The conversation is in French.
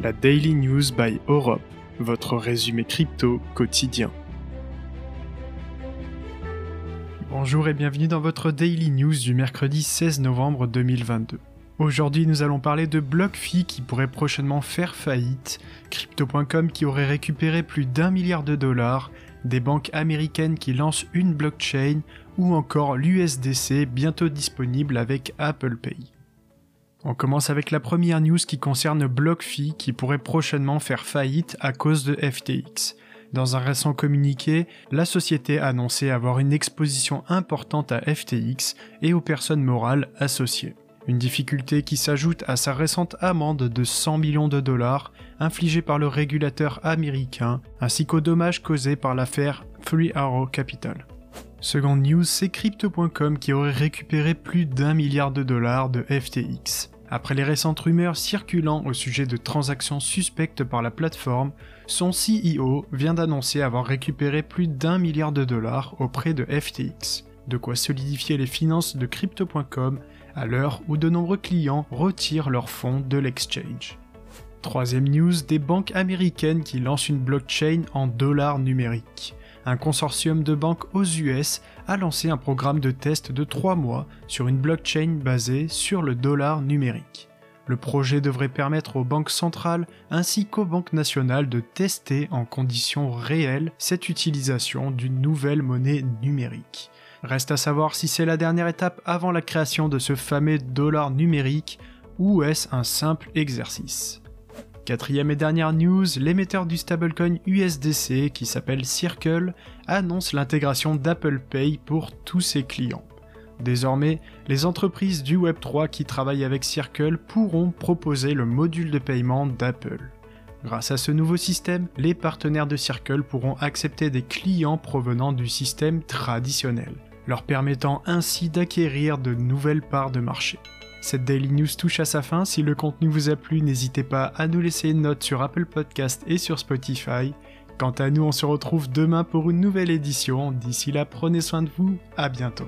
la Daily News by Europe, votre résumé crypto quotidien. Bonjour et bienvenue dans votre Daily News du mercredi 16 novembre 2022. Aujourd'hui, nous allons parler de BlockFi qui pourrait prochainement faire faillite, Crypto.com qui aurait récupéré plus d'un milliard de dollars, des banques américaines qui lancent une blockchain ou encore l'USDC bientôt disponible avec Apple Pay. On commence avec la première news qui concerne BlockFi qui pourrait prochainement faire faillite à cause de FTX. Dans un récent communiqué, la société a annoncé avoir une exposition importante à FTX et aux personnes morales associées. Une difficulté qui s'ajoute à sa récente amende de 100 millions de dollars infligée par le régulateur américain, ainsi qu'aux dommages causés par l'affaire Three Arrow Capital. Seconde news, c'est Crypto.com qui aurait récupéré plus d'un milliard de dollars de FTX. Après les récentes rumeurs circulant au sujet de transactions suspectes par la plateforme, son CEO vient d'annoncer avoir récupéré plus d'un milliard de dollars auprès de FTX, de quoi solidifier les finances de crypto.com à l'heure où de nombreux clients retirent leurs fonds de l'exchange. Troisième news, des banques américaines qui lancent une blockchain en dollars numériques un consortium de banques aux US a lancé un programme de test de 3 mois sur une blockchain basée sur le dollar numérique. Le projet devrait permettre aux banques centrales ainsi qu'aux banques nationales de tester en conditions réelles cette utilisation d'une nouvelle monnaie numérique. Reste à savoir si c'est la dernière étape avant la création de ce fameux dollar numérique ou est-ce un simple exercice. Quatrième et dernière news, l'émetteur du stablecoin USDC qui s'appelle Circle annonce l'intégration d'Apple Pay pour tous ses clients. Désormais, les entreprises du Web3 qui travaillent avec Circle pourront proposer le module de paiement d'Apple. Grâce à ce nouveau système, les partenaires de Circle pourront accepter des clients provenant du système traditionnel, leur permettant ainsi d'acquérir de nouvelles parts de marché. Cette Daily News touche à sa fin. Si le contenu vous a plu, n'hésitez pas à nous laisser une note sur Apple Podcast et sur Spotify. Quant à nous, on se retrouve demain pour une nouvelle édition. D'ici là, prenez soin de vous. À bientôt.